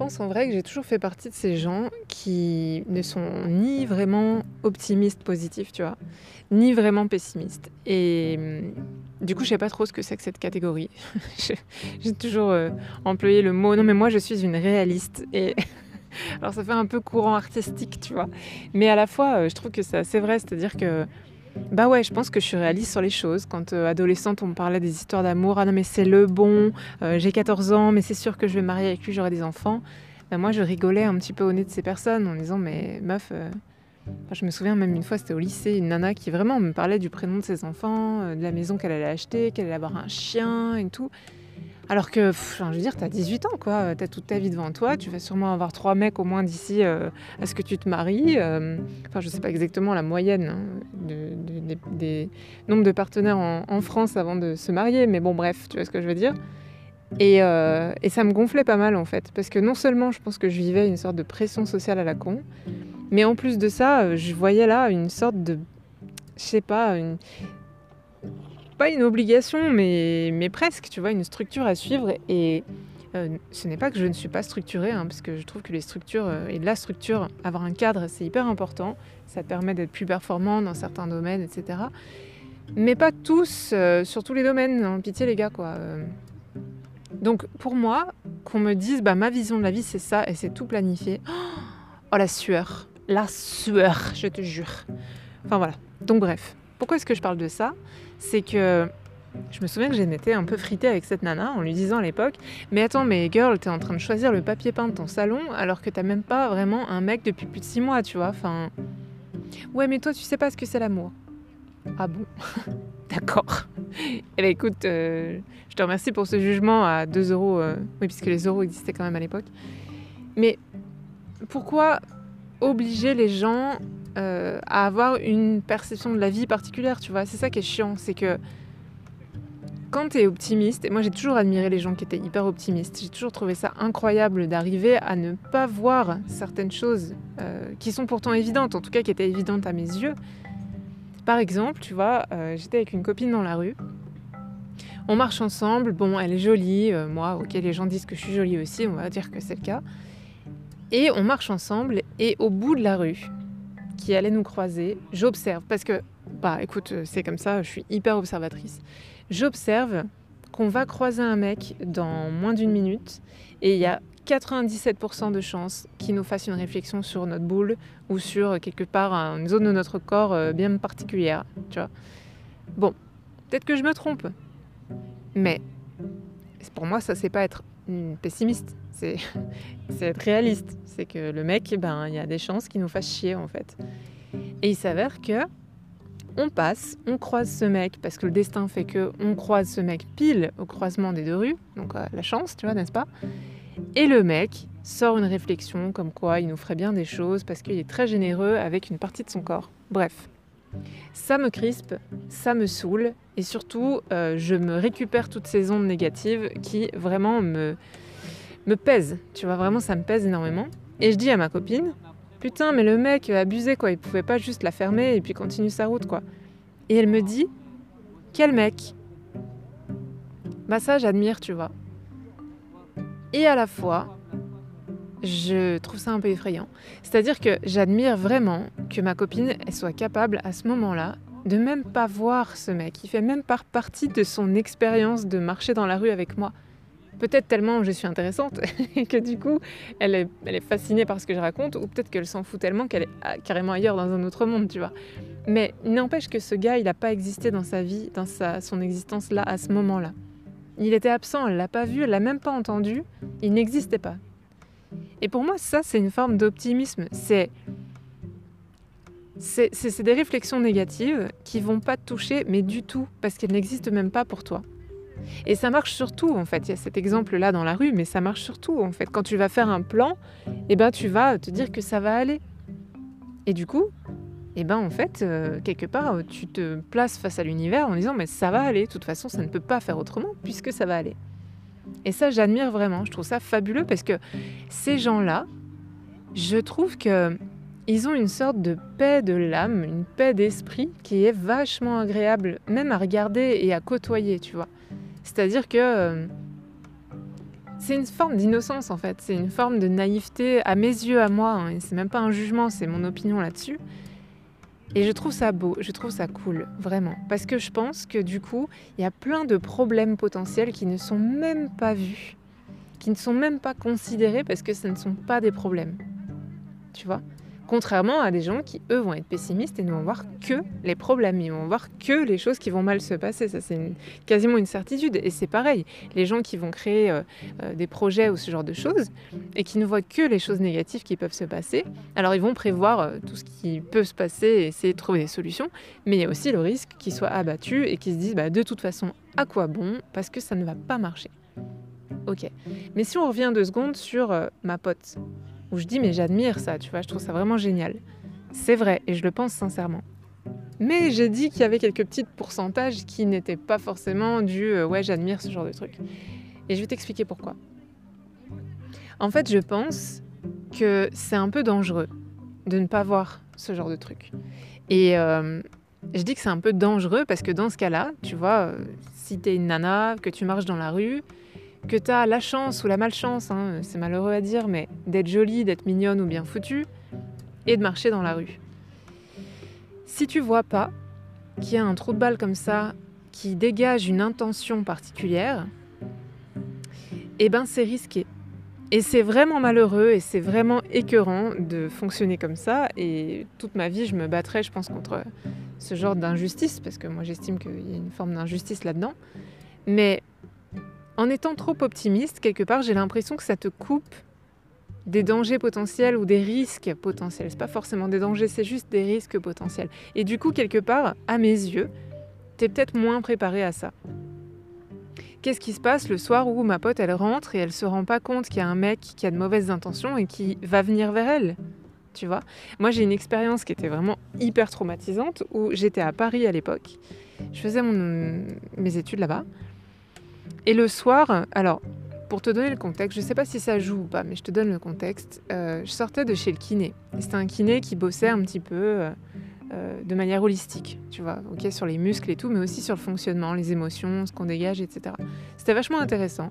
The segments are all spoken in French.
pense en vrai que j'ai toujours fait partie de ces gens qui ne sont ni vraiment optimistes positifs, tu vois, ni vraiment pessimistes. Et hum, du coup, je sais pas trop ce que c'est que cette catégorie. j'ai toujours euh, employé le mot non mais moi je suis une réaliste et alors ça fait un peu courant artistique, tu vois. Mais à la fois, euh, je trouve que c'est assez vrai, c'est-à-dire que bah ouais, je pense que je suis réaliste sur les choses. Quand euh, adolescente, on me parlait des histoires d'amour. Ah non, mais c'est le bon, euh, j'ai 14 ans, mais c'est sûr que je vais marier avec lui, j'aurai des enfants. Bah moi, je rigolais un petit peu au nez de ces personnes en disant, mais meuf, euh, je me souviens même une fois, c'était au lycée, une nana qui vraiment me parlait du prénom de ses enfants, de la maison qu'elle allait acheter, qu'elle allait avoir un chien et tout. Alors que, je veux dire, t'as 18 ans, quoi. T'as toute ta vie devant toi. Tu vas sûrement avoir trois mecs au moins d'ici euh, à ce que tu te maries. Euh, Enfin, je sais pas exactement la moyenne hein, de- de- des, nombres de partenaires en, France avant de se marier. Mais bon, bref, tu vois ce que je veux dire. Et, euh, et ça me gonflait pas mal, en fait. Parce que non seulement je pense que je vivais une sorte de pression sociale à la con, mais en plus de ça, je voyais là une sorte de... Je sais pas, une, pas une obligation, mais, mais presque, tu vois, une structure à suivre. Et euh, ce n'est pas que je ne suis pas structurée, hein, parce que je trouve que les structures euh, et la structure, avoir un cadre, c'est hyper important. Ça permet d'être plus performant dans certains domaines, etc. Mais pas tous, euh, sur tous les domaines. hein, pitié les gars, quoi. Donc pour moi, qu'on me dise, bah ma vision de la vie c'est ça et c'est tout planifié. Oh la sueur, la sueur, je te jure. Enfin voilà. Donc bref, pourquoi est-ce que je parle de ça? C'est que je me souviens que j'étais un peu fritée avec cette nana en lui disant à l'époque Mais attends, mais girl, t'es en train de choisir le papier peint de ton salon alors que t'as même pas vraiment un mec depuis plus de six mois, tu vois. Enfin. Ouais, mais toi, tu sais pas ce que c'est l'amour. Ah bon? D'accord. Eh bien, écoute, euh, je te remercie pour ce jugement à 2 euros. euh, oui, puisque les euros existaient quand même à l'époque. Mais pourquoi obliger les gens euh, à avoir une perception de la vie particulière, tu vois C'est ça qui est chiant, c'est que quand tu es optimiste, et moi j'ai toujours admiré les gens qui étaient hyper optimistes, j'ai toujours trouvé ça incroyable d'arriver à ne pas voir certaines choses euh, qui sont pourtant évidentes, en tout cas qui étaient évidentes à mes yeux. Par exemple, tu vois, euh, j'étais avec une copine dans la rue, on marche ensemble, bon, elle est jolie, moi, ok, les gens disent que je suis jolie aussi, on va dire que c'est le cas. Et on marche ensemble, et au bout de la rue, qui allait nous croiser, j'observe, parce que, bah écoute, euh, c'est comme ça, je suis hyper observatrice. J'observe qu'on va croiser un mec dans moins d'une minute, et il y a 97% de chances qu'il nous fasse une réflexion sur notre boule ou sur euh, quelque part une zone de notre corps euh, bien particulière, tu vois. Bon, peut-être que je me trompe, mais pour moi, ça, c'est pas être pessimiste, c'est être réaliste. C'est que le mec, ben, il y a des chances qu'il nous fasse chier, en fait. Et il s'avère que on passe, on croise ce mec, parce que le destin fait que on croise ce mec pile au croisement des deux rues, donc euh, la chance, tu vois, n'est-ce pas? Et le mec sort une réflexion comme quoi il nous ferait bien des choses parce qu'il est très généreux avec une partie de son corps. Bref, ça me crispe, ça me saoule, et surtout, euh, je me récupère toutes ces ondes négatives qui vraiment me, me pèsent. Tu vois, vraiment, ça me pèse énormément. Et je dis à ma copine, putain, mais le mec abusé, quoi, il pouvait pas juste la fermer et puis continuer sa route, quoi. Et elle me dit, quel mec? Bah ça, j'admire, tu vois. Et à la fois, je trouve ça un peu effrayant. C'est-à-dire que j'admire vraiment que ma copine elle soit capable à ce moment-là de même pas voir ce mec. Il fait même pas partie de son expérience de marcher dans la rue avec moi. Peut-être tellement je suis intéressante que du coup elle est, fascinée par ce que je raconte, ou peut-être qu'elle s'en fout tellement qu'elle est ah, carrément ailleurs dans un autre monde, tu vois. Mais n'empêche que ce gars, il n'a pas existé dans sa vie, dans sa, son existence là, à ce moment-là. Il était absent, elle l'a pas vu, elle l'a même pas entendu, il n'existait pas. Et pour moi, ça, c'est une forme d'optimisme. C'est c'est c'est des réflexions négatives qui vont pas te toucher, mais du tout, parce qu'elles n'existent même pas pour toi. Et ça marche surtout, en fait. Il y a cet exemple-là dans la rue, mais ça marche surtout, en fait. Quand tu vas faire un plan, eh ben, tu vas te dire que ça va aller. Et du coup, eh ben, en fait, euh, quelque part, tu te places face à l'univers en disant, mais ça va aller. De toute façon, ça ne peut pas faire autrement, puisque ça va aller. Et ça, j'admire vraiment. Je trouve ça fabuleux parce que ces gens-là, je trouve que ils ont une sorte de paix de l'âme, une paix d'esprit qui est vachement agréable, même à regarder et à côtoyer, tu vois. C'est-à-dire que, euh, c'est une forme d'innocence en fait, c'est une forme de naïveté à mes yeux, à moi, hein, et c'est même pas un jugement, c'est mon opinion là-dessus. Et je trouve ça beau, je trouve ça cool, vraiment. Parce que je pense que du coup, il y a plein de problèmes potentiels qui ne sont même pas vus, qui ne sont même pas considérés parce que ce ne sont pas des problèmes. Tu vois? Contrairement à des gens qui, eux, vont être pessimistes et ne vont voir que les problèmes, ils vont voir que les choses qui vont mal se passer. Ça, c'est quasiment une certitude. Et c'est pareil, les gens qui vont créer euh, euh, des projets ou ce genre de choses et qui ne voient que les choses négatives qui peuvent se passer, alors ils vont prévoir euh, tout ce qui peut se passer et essayer de trouver des solutions. Mais il y a aussi le risque qu'ils soient abattus et qu'ils se disent bah, de toute façon, à quoi bon? Parce que ça ne va pas marcher. Ok. Mais si on revient deux secondes sur ma pote, où je dis mais j'admire ça, tu vois, je trouve ça vraiment génial. C'est vrai et je le pense sincèrement. Mais j'ai dit qu'il y avait quelques petits pourcentages qui n'étaient pas forcément du euh, ouais j'admire ce genre de truc. Et je vais t'expliquer pourquoi. En fait, je pense que c'est un peu dangereux de ne pas voir ce genre de truc. Et euh, je dis que c'est un peu dangereux parce que dans ce cas-là, tu vois, euh, si t'es une nana, que tu marches dans la rue, que tu as la chance ou la malchance, hein, c'est malheureux à dire, mais d'être jolie, d'être mignonne ou bien foutue, et de marcher dans la rue. Si tu vois pas qu'il y a un trou de balle comme ça qui dégage une intention particulière, eh ben c'est risqué. Et c'est vraiment malheureux et c'est vraiment écœurant de fonctionner comme ça. Et toute ma vie, je me battrai, je pense, contre ce genre d'injustice, parce que moi j'estime qu'il y a une forme d'injustice là-dedans. Mais en étant trop optimiste, quelque part, j'ai l'impression que ça te coupe des dangers potentiels ou des risques potentiels. C'est pas forcément des dangers, c'est juste des risques potentiels. Et du coup, quelque part, à mes yeux, t'es peut-être moins préparé à ça. Qu'est-ce qui se passe le soir où ma pote elle rentre et elle se rend pas compte qu'il y a un mec qui a de mauvaises intentions et qui va venir vers elle Tu vois? Moi j'ai une expérience qui était vraiment hyper traumatisante où j'étais à Paris à l'époque. Je faisais mes études là-bas. Et le soir, alors, pour te donner le contexte, je ne sais pas si ça joue ou pas, mais je te donne le contexte. Euh, je sortais de chez le kiné. C'était un kiné qui bossait un petit peu euh, euh, de manière holistique, tu vois, ok, sur les muscles et tout, mais aussi sur le fonctionnement, les émotions, ce qu'on dégage, etc. C'était vachement intéressant.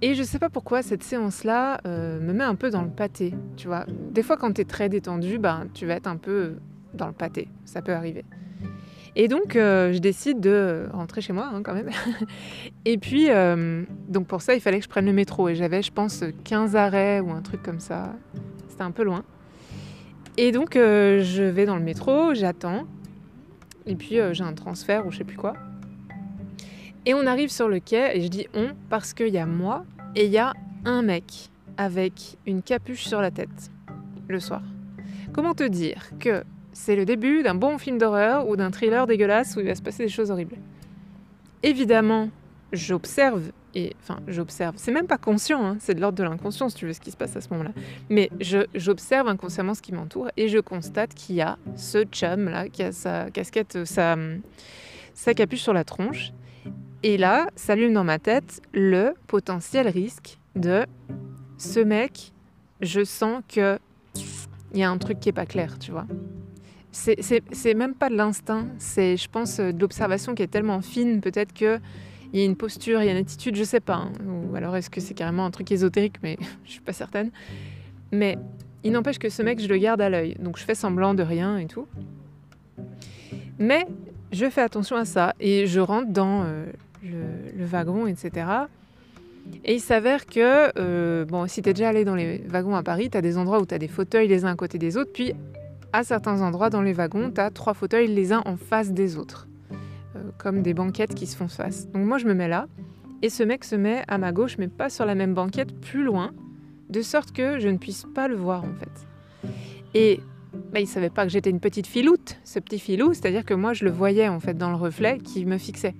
Et je sais pas pourquoi cette séance-là me met un peu dans le pâté, tu vois. Des fois, quand tu es très détendu, ben, tu vas être un peu dans le pâté. Ça peut arriver. Et donc, euh, je décide de rentrer chez moi hein, quand même. et puis, euh, donc pour ça, il fallait que je prenne le métro. Et j'avais, je pense, 15 arrêts ou un truc comme ça. C'était un peu loin. Et donc, euh, je vais dans le métro, j'attends. Et puis, j'ai un transfert ou je sais plus quoi. Et on arrive sur le quai et je dis on parce qu'il y a moi et il y a un mec avec une capuche sur la tête le soir. Comment te dire que c'est le début d'un bon film d'horreur ou d'un thriller dégueulasse où il va se passer des choses horribles. Évidemment, j'observe, et enfin j'observe, c'est même pas conscient, hein, c'est de l'ordre de l'inconscient si tu veux ce qui se passe à ce moment-là, mais j'observe inconsciemment ce qui m'entoure et je constate qu'il y a ce chum là qui a sa casquette, sa, sa capuche sur la tronche. Et là, s'allume dans ma tête le potentiel risque de ce mec, je sens que il y a un truc qui est pas clair, tu vois c'est même pas de l'instinct, c'est, je pense, de l'observation qui est tellement fine, peut-être qu'il y a une posture, il y a une attitude, je sais pas. Hein. ou alors est-ce que c'est carrément un truc ésotérique, mais je suis pas certaine. Mais il n'empêche que ce mec, je le garde à l'œil. Donc je fais semblant de rien et tout. Mais je fais attention à ça et je rentre dans euh, le, wagon, etc. Et il s'avère que, euh, bon, si tu es déjà allé dans les wagons à Paris, tu as des endroits où tu as des fauteuils les uns à côté des autres, puis à certains endroits dans les wagons, tu as trois fauteuils les uns en face des autres, euh, comme des banquettes qui se font face. Donc moi je me mets là, et ce mec se met à ma gauche, mais pas sur la même banquette, plus loin, de sorte que je ne puisse pas le voir en fait. Et bah, il savait pas que j'étais une petite filoute, ce petit filou, c'est-à-dire que moi je le voyais en fait dans le reflet qui me fixait.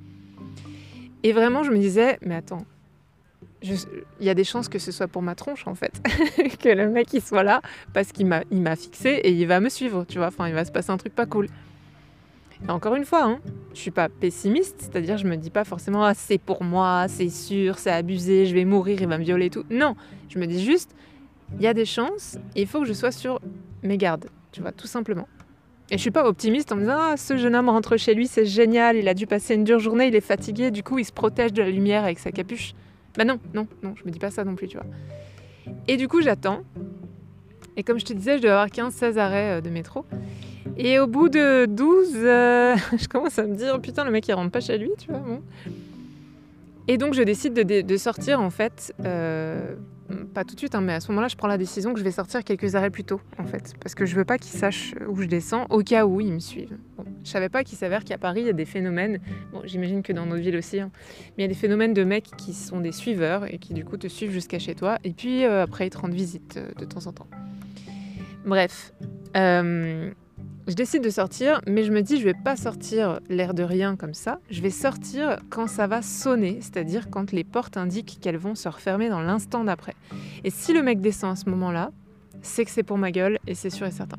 Et vraiment je me disais, mais attends, il y a des chances que ce soit pour ma tronche en fait, que le mec il soit là parce qu'il m'a, fixé et il va me suivre, tu vois. Enfin, il va se passer un truc pas cool. Encore une fois, hein, je suis pas pessimiste, c'est-à-dire je me dis pas forcément ah, c'est pour moi, c'est sûr, c'est abusé, je vais mourir, il va me violer et tout. Non, je me dis juste il y a des chances, il faut que je sois sur mes gardes, tu vois, tout simplement. Et je suis pas optimiste en me disant ah, ce jeune homme rentre chez lui, c'est génial, il a dû passer une dure journée, il est fatigué, du coup il se protège de la lumière avec sa capuche. Bah non, non, non, je me dis pas ça non plus, tu vois. Et du coup, j'attends. Et comme je te disais, je dois avoir 15-16 arrêts euh, de métro. Et au bout de 12, euh, je commence à me dire, putain, le mec il rentre pas chez lui, tu vois. Et donc je décide de, sortir en fait, euh, pas tout de suite, hein, mais à ce moment-là, je prends la décision que je vais sortir quelques arrêts plus tôt en fait, parce que je veux pas qu'ils sachent où je descends, au cas où ils me suivent. Je savais pas qu'il s'avère qu'à Paris il y a des phénomènes, bon, j'imagine que dans notre ville aussi, hein, mais il y a des phénomènes de mecs qui sont des suiveurs et qui du coup te suivent jusqu'à chez toi, et puis euh, après ils te rendent visite de temps en temps. Bref. Euh, je décide de sortir, mais je me dis je vais pas sortir l'air de rien comme ça. Je vais sortir quand ça va sonner, c'est-à-dire quand les portes indiquent qu'elles vont se refermer dans l'instant d'après. Et si le mec descend à ce moment-là, c'est que c'est pour ma gueule et c'est sûr et certain.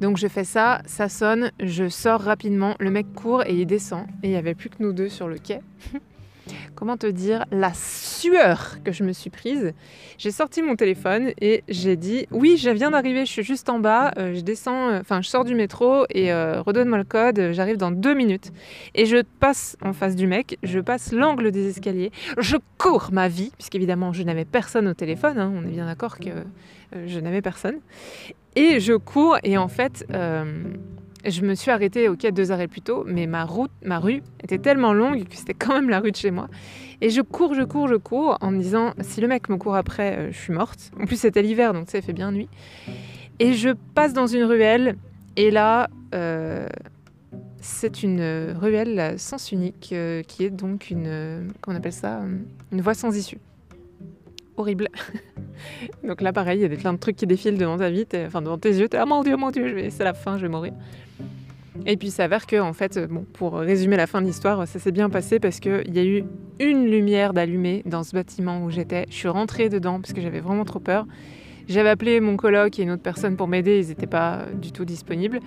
Donc je fais ça, ça sonne, je sors rapidement, le mec court et il descend et il n'y avait plus que nous deux sur le quai. comment te dire, la sueur que je me suis prise. J'ai sorti mon téléphone et j'ai dit oui, je viens d'arriver, je suis juste en bas, euh, je descends, euh, enfin je sors du métro et euh, redonne-moi le code, j'arrive dans deux minutes. Et je passe en face du mec, je passe l'angle des escaliers, je cours ma vie, puisqu'évidemment je n'avais personne au téléphone, hein, on est bien d'accord que je n'avais personne. Et je cours et en fait je me suis arrêtée quai deux arrêts plus tôt, mais ma route, ma rue était tellement longue que c'était quand même la rue de chez moi. Et je cours, je cours, je cours en me disant si le mec me court après, euh, je suis morte. En plus c'était l'hiver, donc ça fait bien nuit. Et je passe dans une ruelle, et là, euh, c'est une ruelle à sens unique euh, qui est donc une, comment on appelle ça, une voie sans issue. Horrible. donc là, pareil, il y a des plein de trucs qui défilent devant ta vie, enfin devant tes yeux. T'es ah mon dieu, mon dieu, c'est la fin, je vais mourir. Et puis s'avère que, en fait, bon, pour résumer la fin de l'histoire, ça s'est bien passé parce qu'il y a eu une lumière d'allumée dans ce bâtiment où j'étais. Je suis rentrée dedans parce que j'avais vraiment trop peur. J'avais appelé mon coloc et une autre personne pour m'aider, ils n'étaient pas du tout disponibles.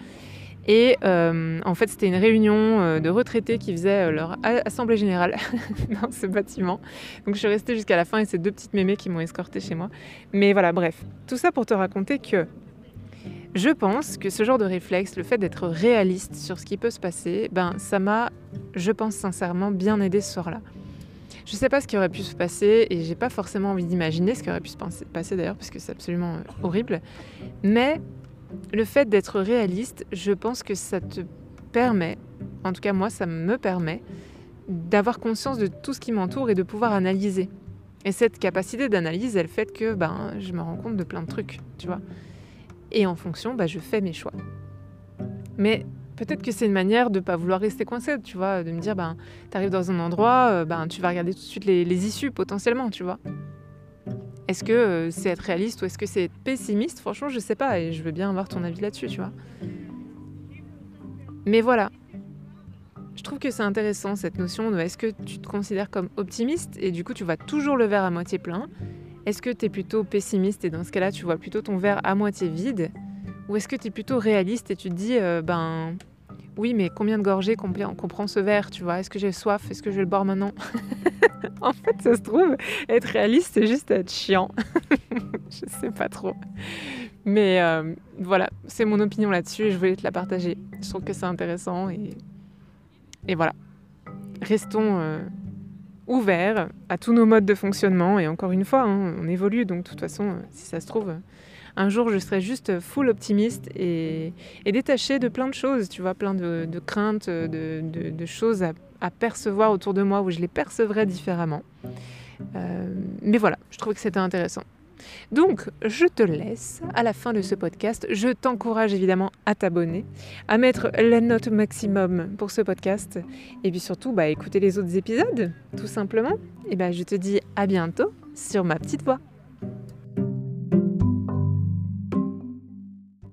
Et euh, en fait, c'était une réunion euh, de retraités qui faisaient euh, leur assemblée générale dans ce bâtiment. Donc je suis restée jusqu'à la fin et c'est deux petites mémés qui m'ont escortée chez moi. Mais voilà, bref. Tout ça pour te raconter que je pense que ce genre de réflexe, le fait d'être réaliste sur ce qui peut se passer, ben ça m'a, je pense sincèrement, bien aidé ce soir-là. Je ne sais pas ce qui aurait pu se passer et j'ai pas forcément envie d'imaginer ce qui aurait pu se passer d'ailleurs parce que c'est absolument horrible. Mais le fait d'être réaliste, je pense que ça te permet, en tout cas moi ça me permet, d'avoir conscience de tout ce qui m'entoure et de pouvoir analyser. Et cette capacité d'analyse, elle fait que ben, je me rends compte de plein de trucs, tu vois. Et en fonction, bah, je fais mes choix. Mais peut-être que c'est une manière de ne pas vouloir rester coincé, tu vois, de me dire, ben, tu arrives dans un endroit, euh, ben, tu vas regarder tout de suite les, issues potentiellement, tu vois. Est-ce que euh, c'est être réaliste ou est-ce que c'est être pessimiste? Franchement, je sais pas et je veux bien avoir ton avis là-dessus, tu vois. Mais voilà. Je trouve que c'est intéressant cette notion de est-ce que tu te considères comme optimiste? Et du coup tu vois toujours le verre à moitié plein. Est-ce que tu es plutôt pessimiste? Et dans ce cas-là, tu vois plutôt ton verre à moitié vide. Ou est-ce que tu es plutôt réaliste et tu te dis, euh, ben oui, mais combien de gorgées qu'on prend ce verre, tu vois? Est-ce que j'ai soif? Est-ce que je vais le boire maintenant? En fait, ça se trouve, être réaliste, c'est juste être chiant. je sais pas trop. Mais euh, voilà, c'est mon opinion là-dessus et je voulais te la partager. Je trouve que c'est intéressant et, voilà. Restons... Euh, ouvert à tous nos modes de fonctionnement. Et encore une fois, hein, on évolue, donc de toute façon, euh, si ça se trouve, un jour je serai juste full optimiste et, détaché de plein de choses, tu vois, plein de, craintes, de, choses à, percevoir autour de moi où je les percevrais différemment. Euh, mais voilà, je trouve que c'était intéressant. Donc, je te laisse à la fin de ce podcast. Je t'encourage évidemment à t'abonner, à mettre la note maximum pour ce podcast et puis surtout, bah, écouter les autres épisodes, tout simplement. Et ben, je te dis à bientôt sur ma petite voix.